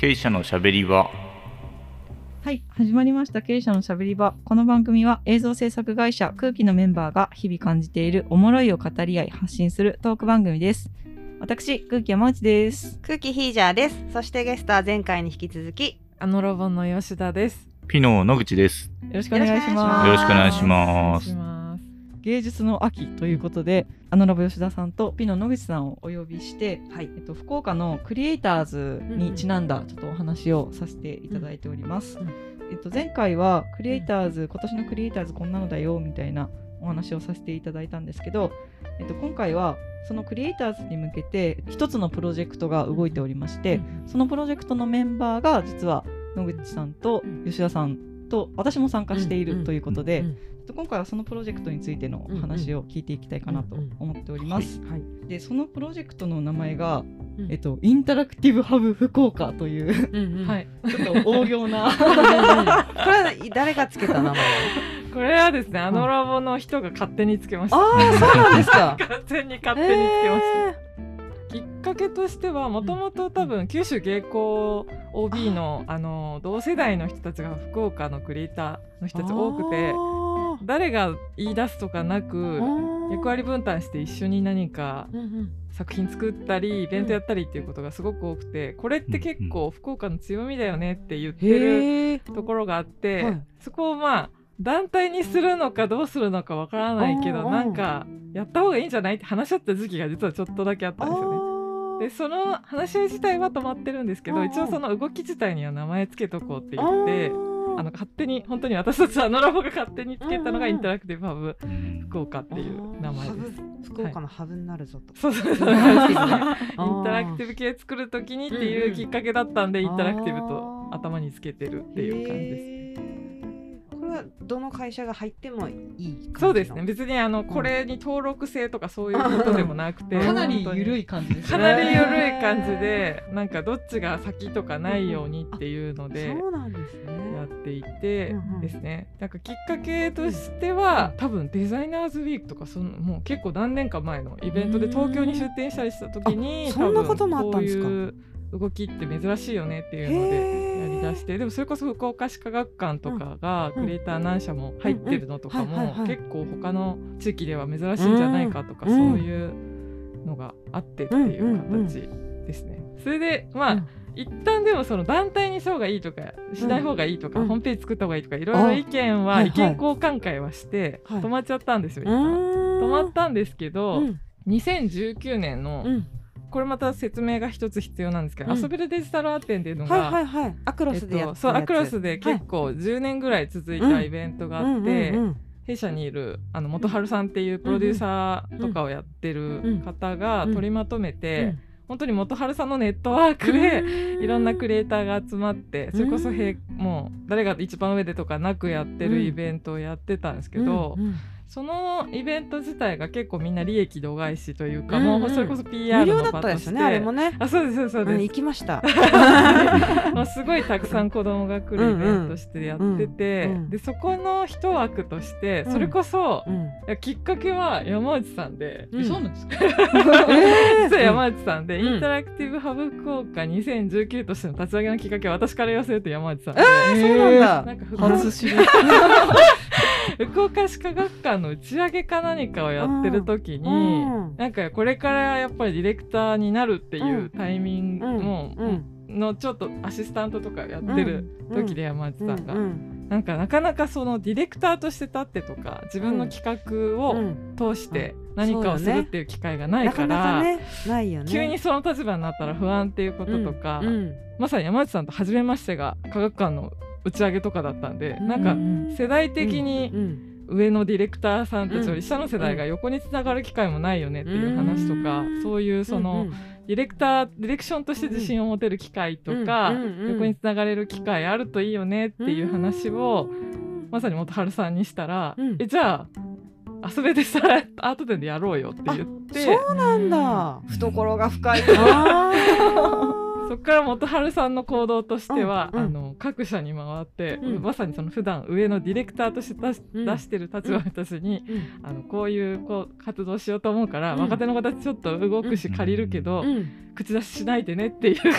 経営者のしゃべり場はい、始まりました経営者のしゃべり場。この番組は映像制作会社空気のメンバーが日々感じているおもろいを語り合い発信するトーク番組です。私、空気山内です。空気ヒージャーです。そしてゲストは前回に引き続き、あのロボの吉田です。ピノ野口ですよろしくお願いします。よろしくお願いします。芸術の秋ということで、あのラボ吉田さんとピノ野口さんをお呼びして、はい。えっと、福岡のクリエイターズにちなんだちょっとお話をさせていただいております。うん。えっと、前回はクリエイターズ、今年のクリエイターズこんなのだよみたいなお話をさせていただいたんですけど、えっと、今回はそのクリエイターズに向けて一つのプロジェクトが動いておりまして、そのプロジェクトのメンバーが実は野口さんと吉田さんと私も参加しているということで、と今回はそのプロジェクトについてのお話を聞いていきたいかなと思っております。はい。でそのプロジェクトの名前が、うんえっと、インタラクティブハブ福岡といううんうん はい。ちょっと大行なこれは誰がつけた名前？これはですね、あのラボの人が勝手につけました。ああ、そうなんですか。完全に勝手につけました。えきっかけとしてはもともと多分九州芸工 OB のあの同世代の人たちが福岡のクリエイターの人たち多くてあ誰が言い出すとかなー。く役割分担して一緒に何か作品作ったりイベントやったりっていうことがすごく多くてこれって結構福岡の強みだよねって言ってる。ところがあって、はい。そこをまあ団体にするのかどうするのかわからないけどなんかやった方がいいんじゃないって話し合った時期が実はちょっとだけあったんですよね。でその話し合い自体は止まってるんですけど一応その動き自体には名前つけとこうって言ってあの勝手に本当に私たちあのラボが勝手につけたのがインタラクティブハブ福岡っていう名前ハです。ブ福岡のハブになるぞと。そうそうそう。インタラクティブねインタラクティブ系作るときにっていうきっかけだったんで、インタラクティブと頭につけてるっていう感じです。どの会社が入ってもいい感じの？そうですね。別にあのこれに登録制とかそういうことでもなくて、かなり緩い感じですかなり緩い感じで、なんかどっちが先とかないようにっていうのでそうなんですやっね。ていてうんうんですね。なんかきっかけとしては、多分デザイナーズウィークとかそのもう結構何年か前のイベントで東京に出店したりした時に、あそんなこともあったんですか？多分こういう動きって珍しいよねっていうので。やりだしてでもそれこそ福岡市科学館とかがうんクリエイター何社も入ってるのとかも結構他の地域では珍しいんじゃないかとかうん。そういうのがあってっていう形ですね。それでまあ、うん。一旦でもその団体にした方がいいとかしない方がいいとか、うん。ホームページ作った方がいいとかいろいろ意見ははい。意見交換会はしてはい。止まっちゃったんですよ、う一旦。ーん。止まったんですけど、うん。2019年の、うんこれまた説明が一つ必要なんですけど、うん。遊べるデジタルアーテンっていうのが、はいはいはい。アクロスでやえっと、そうアクロスで結構構10年ぐらい続いたイベントがあって、弊社にいるあの元春さんっていうプロデューサーとかをやってる方が取りまとめて、本当に元春さんのネットワークで、いろんなクリエイターが集まってそれこそへもう誰が一番上でとかなくやってるイベントをやってたんですけど、そのイベント自体が結構みんな利益度外視というか、うんうん。もうそれこそ無 PR 料だの場として。ったですよねあれもね。あそうですそうですそううんです行きました。もうすごいたくさん子供が来るイベントとしてやってて、うんうんうんでそこの一枠としてうん。それこそ、うん。きっかけは山内さんで、うん。そうなんですか？え 実は山内さんで、うん。インタラクティブハブ福岡2019としての立ち上げのきっかけは私から言わせると山内さんで、そうなんだ。なんか福初知り 福岡市科学館の打ち上げか何かをやってる時に、うんなんかこれからやっぱりディレクターになるっていうタイミングうんも、うん。のちょっとアシスタントとかやってる時で山内さんが、うんなんかなかなかそのディレクターとして立ってとか自分の企画うをん。通して何かをするっていう機会がないなから。急にその立場になったら不安っていうこととか、うん。まさに山内さんと初めましてが科学館の打ち上げとかだったんで、うん。なんかうん。世代的にうん。上のディレクターさんたちようん。り下の世代が横につながる機会もないよねっていう話とか、うん。そういうその、うんディレクターディレクションとして自信を持てる機会とか、うんうんうん。横につながれる機会あるといいよねっていう話を、まさに元春さんにしたら、うん。えじゃあ遊べでさアート展でやろうよって言ってそうなんだ。懐が深いあそこから元春さんの行動としては、うんうん。あの各社に回って、うん。まさにその普段上のディレクターとして出し,、うん。出してる立場の人たちに、うん。あのこういうこう活動しようと思うから、うん。若手の方ちょっと動くしうん借りるけど、うん。口出ししないでねっていうしな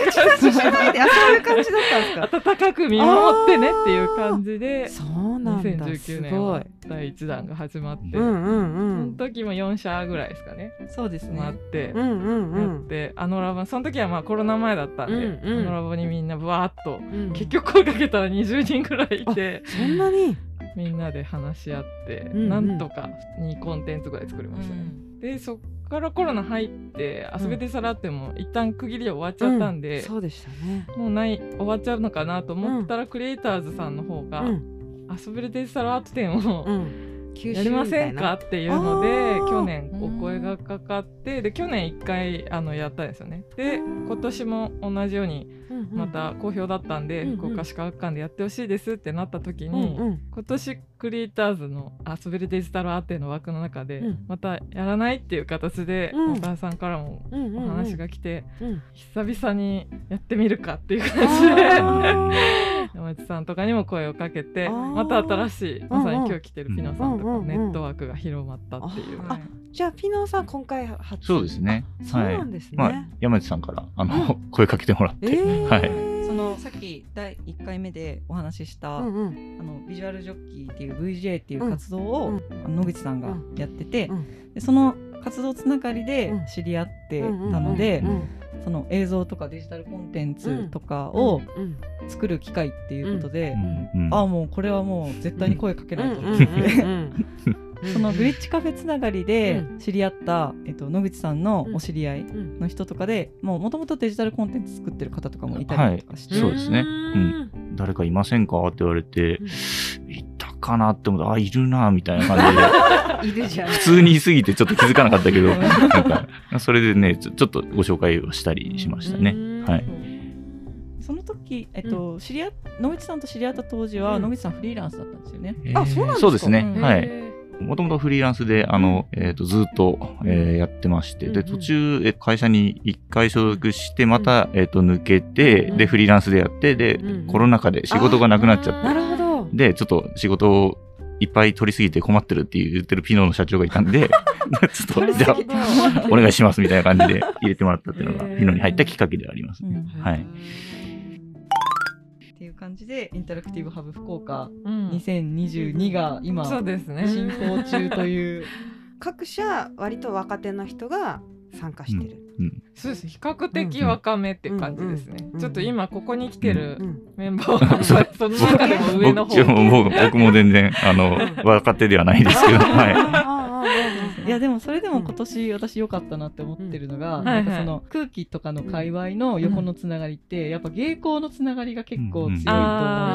いであそういう感じだったんですか？温かく見守ってねっていう感じでそうなんだ2019す年は第1弾が始まって、うんうんうそのん時も4社ぐらいですかね。そうですね。回って。うんうんうやっんてあのラボその時はまあコロナ前だったんで、うんうん。あのラボにみんなぶわーっとうん。結局声かけたら20人ぐらいいてそんなに？みんなで話し合って、うんうん。なんとか2コンテンツぐらい作りましたね。でそっからコロナ入って遊べてさらっても一旦区切りで終わっちゃったんで、そうでしたね。もうない終わっちゃうのかなと思ったら、クリエイターズさんの方が、うん。遊べるデジタルアート展を、うん。九やりませんか？っていうので去年お声がかかってで去年1回あのやったんですよね。で今年も同じようにまた好評だったんで、うんうん。福岡市科学館でやってほしいですってなった時うんに、うん。今年クリエイターズの遊べるデジタルアーテの枠の中で、うん。またやらないっていう形でうん。小田さんからもお話が来て、うん。久々にやってみるかっていう感じで。あ 山内さんとかにも声をかけてまた新しいまさに今日来てるピノさんとかネットワークが広まったっていう。あじゃあピノさん今回初？そうですね。そうはい。なんですね、まあ、山内さんから、あの、声かけてもらって。えー。はい。そのさっき第1回目でお話しした、あのビジュアルジョッキーっていう VJ っていう活動を、野口さんがやってて、うん。でその活動つながりでうん。知り合ってうんたので、その映像とかデジタルコンテンツとかをうん作る機会っていうことで、うんうんああもうこれはもう絶対に声かけないと。うん思って、そのグリッチカフェつながりでうん。知り合った、えっと、野口さんのお知り合いうん。の人とかでもともとデジタルコンテンツ作ってる方とかもいたりとかして、そうですね。うん。誰かいませんか？って言われて、いたかなって思ったあ、いるな、みたいな感じで。いるじゃん。普通に言い過ぎてちょっと気づかなかったけど、なんか、それでね、ちょちょっとご紹介をしたりしましたね。はい。その時、えっと知り合っ野口さんと知り合った当時は、うん。野口さんフリーランスだったんですよね。あそうなんですか？そうですね。うんはい。へもともとフリーランスで、あの、えっ、と、ずっと、えーやってまして、で、うんうん。途中、え会社に一回所属して、また、えっ、と、抜けて、うんで、フリーランスでやって、で、うんコロナ禍で仕事がなくなっちゃーなって、るほど。で、ちょっと仕事をいっぱい取りすぎて困ってるって言ってるピノの社長がいたんで、ちょっと、じゃあ、お願いしますみたいな感じで入れてもらったっていうのが、ピノに入ったきっかけでありますね。うんはい。っていう感じでインタラクティブハブ福岡うん2022が今そうですね。進行中という。各社割と若手の人が参加してる、うん。そうです。比較的若めって感じですね。ちょっと今ここに来てるうんメンバーはその中でも上の方。僕も僕も全然、あの、若手ではないですけど、はい。いやでもそれでも今年私良かったなって思ってるのが、うんなんかその空気とかの界隈の横のつながりって、やっぱ芸工のつながりが結構強いと思うん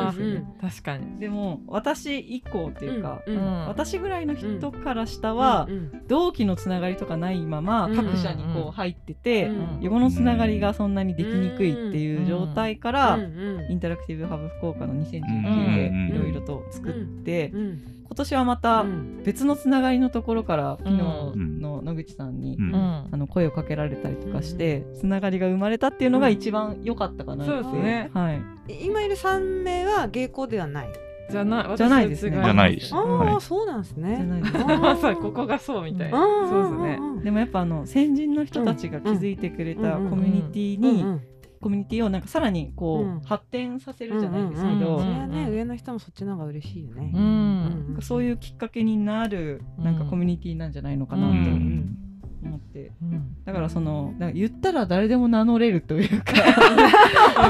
あですよね。あ、確かに。でも私以降っていうか、うんうん私ぐらいの人から下は、うん同期のつながりとかないままうん各社にこう入ってて、うん。横のつながりがそんなにできにくいっていう状態から、インタラクティブハブ福岡の2019でうんいろいろと作って、うん。今年はまたうん。別のつながりのところから昨日うん。の野口さんに、あの声をかけられたりとかして、つながりが生まれたっていうのが一番良かったかなって、そうですね。はい、今いる3名は芸工ではない？じゃない。じゃないですね。私じゃないです。ああ、はい。そうなんですね。じゃないでまさにここがそうみたいな。そうですね。でもやっぱあの先人の人たちが築いてくれたコミュニティに、コミュニティをなんかさらにこう、うん発展させるじゃないですけど、うんうんうん。それん。はね上の人もそっちの方が嬉しいよね。う。うんん。そういうきっかけになるなんかうん。コミュニティなんじゃないのかなと。うん。うん思って、うん。だからその言ったら誰でも名乗れるというか。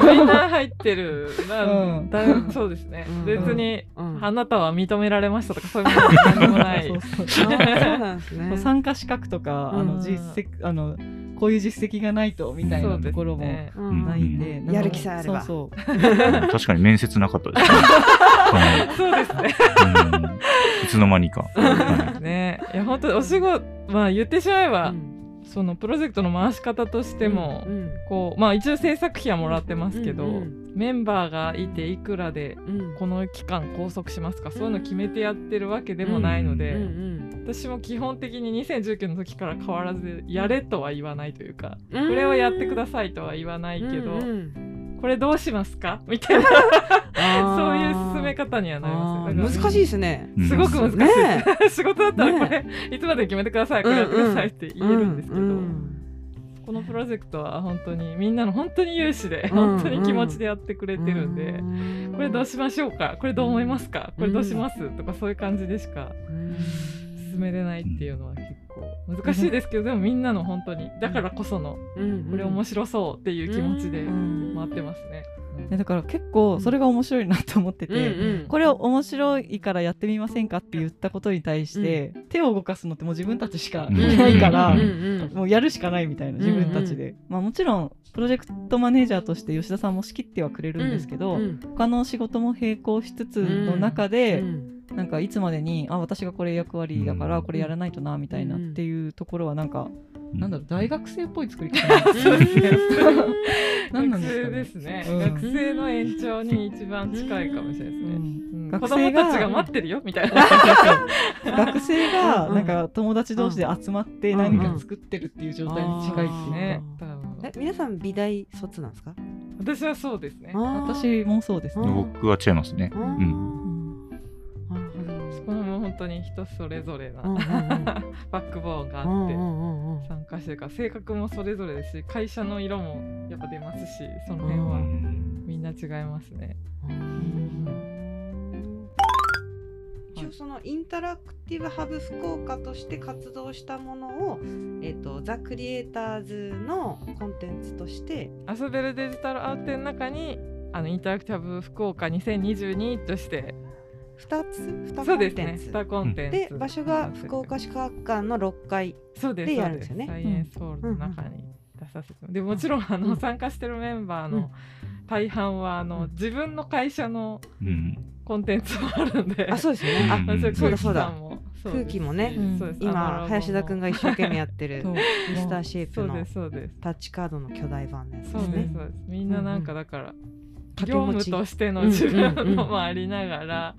みんな入ってる。な。うん。だいそうですね。うん。別に、うん。あなたは認められましたとかそういうものは何もない。参加資格とか、あうん。の実績あのこういう実績がないとみたいなところもないんで、やる気さえあれば。そう 確かに面接なかったですね。は いそうですね。うん。いつの間にか。はね。いや本当にお仕事まあ言ってしまえば、うん。そのプロジェクトの回し方としても、うんこうまあ一応制作費はもらってますけど、うんうんメンバーがいていくらでうん。この期間拘束しますかそういうの決めてやってるわけでもないので、私も基本的に2019の時から変わらずやれとは言わないというか、ここれをやってくださいとは言わないけど、これどうしますか？みたいな。そういう進め方にはなりますね。難しいですね。うん。すごく難しい。ね。仕事だったらこれ、いつまでに決めてください、これやってくださいって言えるんですけど、うんうん。このプロジェクトは本当にみんなの本当に有志で、うん本当に気持ちでやってくれてるんで、うんこれどうしましょうか？これどう思いますか？これどうします、とかそういう感じでしかうん進めれないっていうのは結構難しいですけど、でもみんなの本当にだからこそのうん。これ面白そうっていう気持ちでうん。回ってますね。えだから結構それが面白いなと思ってて、うんうん。これを面白いからやってみませんかって言ったことに対して、手を動かすのってもう自分たちしかうん。いないから、うんうんもうやるしかないみたいな自分たちで、まあ、もちろんプロジェクトマネージャーとして吉田さんも仕切ってはくれるんですけど、うん他の仕事も並行しつつの中で、うんなんかいつまでにあ私がこれ役割だからうん。これやらないとなみたいなっていうところはなんか、うん。なんだろう大学生っぽい作り方なんですよそうですね何なん学ですかね。生ですね、うん。学生の延長に一番近いかもしれないですね。うん。うん。学子供生がたちが待ってるよみたいな。学生がうん。なんか友達同士で集まって何か作ってるっていう状態に近いっていうね。か、多分。え皆さん美大卒なんですか？私はそうですね。私もそうですね。僕は違いますね。ううん本当に人それぞれなうんうんうん。バックボーンがあって参加してるから性格もそれぞれですし会社の色もやっぱ出ますしその辺うはうんみんな違いますね。一応そのインタラクティブハブ福岡として活動したものを、えー、とザ・クリエイターズのコンテンツとして遊べるデジタルアートの中にあのインタラクティブ福岡2022として2つ2コンテンツ。ね。2コンテンツ。で場所が福岡市科学館の6階そうですでやるんですす。よねサイエンスホールの中に出させてもでもちろんあの、うん参加してるメンバーのうん。大半はあの、うん。自分の会社のうん。コンテンツもあるんで。あそうですよね。あうん。そうそうだそうだ。空気感も。ね。今林田君が一生懸命やってるそう。ミスターシェイプのそうですそうです。タッチカードの巨大版のやつそうですねそうです。みんななんかだから、業務としてのうん自分のもありながら、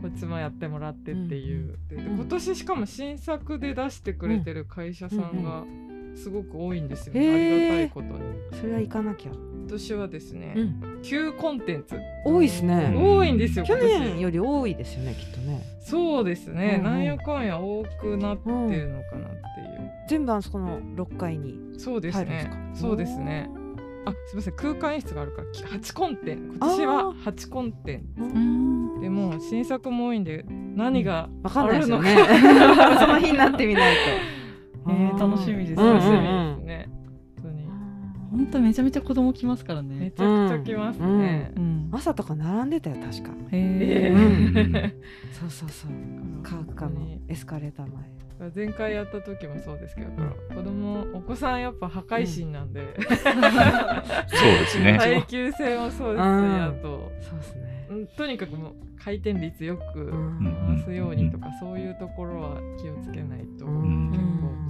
こっちもやってもらってっていう、今年しかも新作で出してくれてる会社さんがすごく多いんですよね、ありがたいことに。それは行かなきゃ、今年はですね、うん。旧コンテンツ。多いですね。多いんですよ去今年年より多いですよねきっとね。そうですね、なんやかんや多くなってるのかなっていう、全部あそこの6階にそうですね。そうですねあすみません。空間演出があるからき8コンテン今年は8コンテンうん。でも新作も多いんで何があるのその日になってみないと。えー楽しみですうん楽しみうんですね、本当に。本当めちゃめちゃ子供来ますからめね。ちゃくちゃ来ますね、うん。朝とか並んでたよ確か。へえ そうそうそう。科学館のエスカレーター前前回やった時もそうですけど、子供お子さんやっぱ破壊神なんで、そうですね。耐久性もそうですし、うん。あとそうですね。うんとにかくもう回転率よくうん。回すようにとか、そういうところは気をつけないと、うん。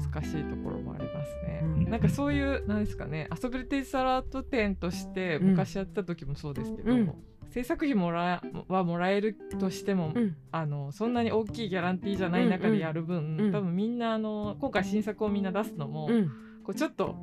結構難しいところもありますね。うん。なんかそういうなんですかね遊びデジタルアート展としてうん。昔やってた時もそうですけど、うん制作費もらえはもらえるとしても、うん。あのそんなに大きいギャランティーじゃない中でやる分、うん多分みんなあの今回新作をみんな出すのも、うん。こうちょっと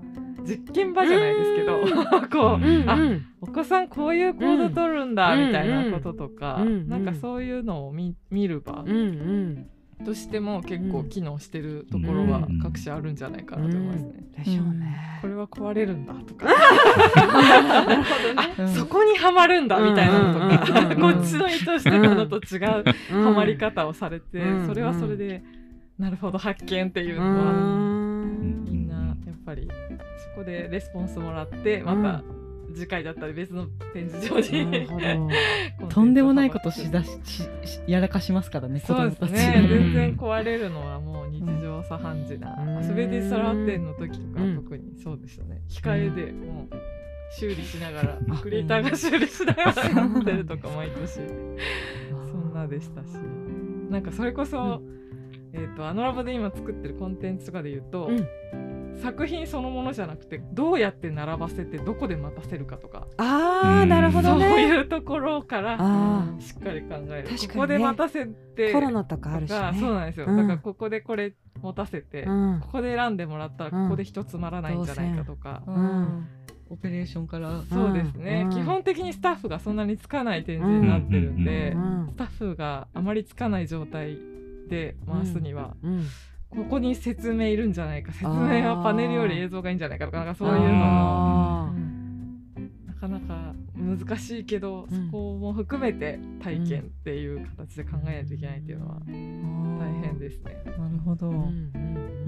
実験場じゃないですけど、こう、うんあうん。お子さんこういう行動取るんだうんみたいなこととか、うんなんかそういうのを見見る場うんうん。としても結構機能してるところはうん各社あるんじゃないかなと思いますね。でしょうねこれは壊れるんだとか。なるほどね。うん。そこにはまるんだみたいなのとか。うんこっちの意図してたのと違ううん。はまり方をされてうんそれはそれでなるほど発見っていううのは。ん。みんなやっぱりそこでレスポンスもらってまた次回だったり別の展示場にとんでもないことしだしやらかしますからね子そう。ですね。うん全然壊れるのはもう日常茶飯事なうん。遊びデジタルアート展の時とかうん。特にそうでしたね。控えでもう修理しながらあクリエイターが修理しながらやってるとか毎年。そんなでしたし。なんかそれこそ、えー、とあのラボで今作ってるコンテンツとかで言うと、うん作品そのものじゃなくてどうやって並ばせてどこで待たせるかとか。ああなるほどね。そういうところからあしっかり考える、確かにね。ここで待たせてコロナとかあるしね。がそうなんですよ、うん。だからここでこれ持たせて、うん。ここで選んでもらったらここで人つまらないんじゃないかとか、うん。オペレーションから。そうですね、うん。基本的にスタッフがそんなにつかない展示になってるんで、うん。スタッフがあまりつかない状態で回すには、うんここに説明いるんじゃないか。説明はパネルより映像がいいんじゃないかとかなんかそういうのも。あなかなか難しいけど、うん。そこも含めて体験っていう形で考えないといけないっていうのは大変ですね。なるほど、ーうん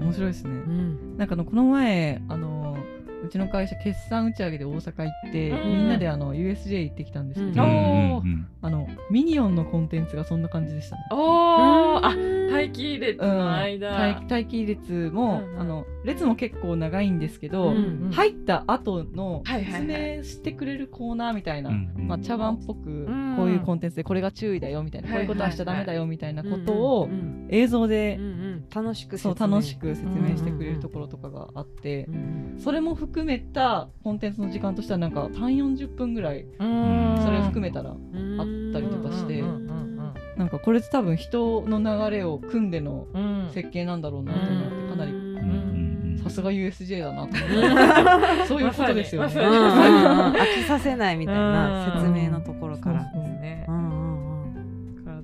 うん。面白いですね、うん。なんかあのこの前あのうちの会社決算打ち上げで大阪行って、うん。みんなであの USJ 行ってきたんですけど、うん。あのミニオンのコンテンツがそんな感じでしたね。おー。あうん待機列の間、待待機列も、うんうん。あの列も結構長いんですけど、うん入った後のはいはいはい。説明してくれるコーナーみたいな、うんうん。まあ、茶番っぽくん。こういうコンテンツでこれが注意だよみたいな、はいはいこういうことはしちゃダメだよみたいなことうをんうん。映像でうんうん。楽しくそう説明楽しく説明してくれるところとかがあってう、んそれも含めたコンテンツの時間としてはなんか3 4 0分ぐらいうん。それを含めたらうんあったりとかしてうんうんなんかこれって多分人の流れを組んでの設計なんだろうなと思ってかなり。さすが USJ だなと思って。そういうことですよね。飽きさせないみたいなうん。説明のところから。そうですね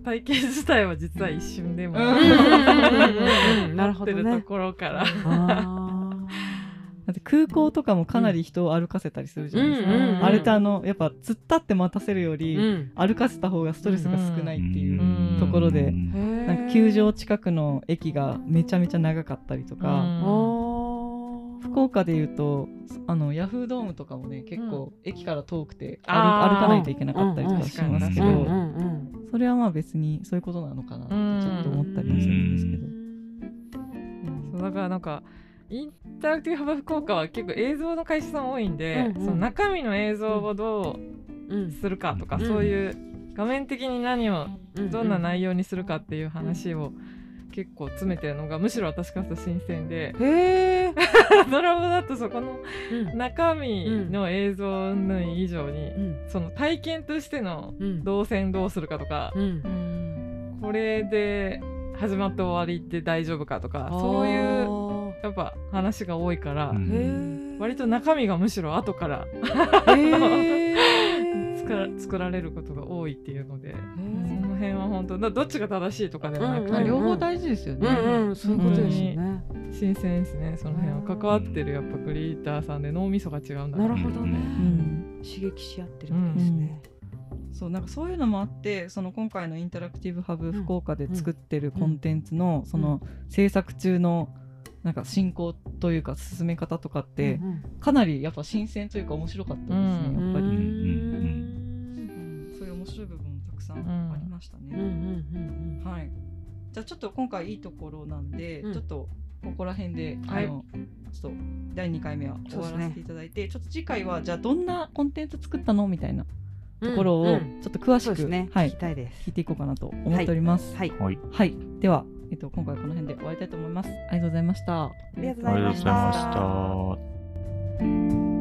体験自体は実は一瞬でもなるほどねなってるところから。あだって空港とかもかなり人を歩かせたりするじゃないですか。うんうんうんあれってあのやっぱ突っ立って待たせるより、ーうん。歩かせた方がストレスが少ないっていううんところで、うんなんか球場近くの駅がめちゃめちゃ長かったりとか、福岡でいうとあのヤフードームとかもね結構駅から遠くて歩,、あー。歩かないといけなかったりとかしますけど、うんうんうんそれはまあ別にそういうことなのかなってちょっと思ったりもするんですけど。そうだからなんかインタラクティブハブ福岡は結構映像の会社さん多いんで、うんうん。その中身の映像をどうするかとか、うん。そういう画面的に何をうんどんな内容にするかっていう話を結構詰めてるのがむしろ私からすると新鮮で。へえ。ドラマだとそこのうん。中身の映像の以上に、うん。その体験としてのうん。動線どうするかとか、これで始まって終わりで大丈夫かとかそういうう。やっぱ話が多いから。割と中身がむしろ後から。作ら作られることが多いっていうので、へそーの辺は本当だどっちが正しいとかではなくて、うんうんまあ両方大事ですよね。うんうんそういうことですよね。新鮮ですねその辺は関わってるやっぱクリエイターさんで脳みそが違うんだなるほどねうん刺激し合ってるわけですね。そうなんかそういうのもあってその今回のインタラクティブハブ福岡で作ってるコンテンツのその制作中のなんか進行というか進め方とかってうんかなりやっぱ新鮮というか面白かったですね、うんやっぱり、うんうんそういう面白い部分もたくさんありましたうんうね、んうん。はい。じゃあちょっと今回いいところなんで、うん。ちょっとここら辺で、はい。あのちょっと第2回目は終わらせていただいて、ちょっと次回はじゃあどんなコンテンツ作ったの？みたいな。うんところをうんちょっと詳しく、そうですね。はい聞きたいです聞い。ていこうかなと思っております。はい。はい。はい、では、えっと、今回はこの辺で終わりたいと思います。ありがとうございました。ありがとうございました。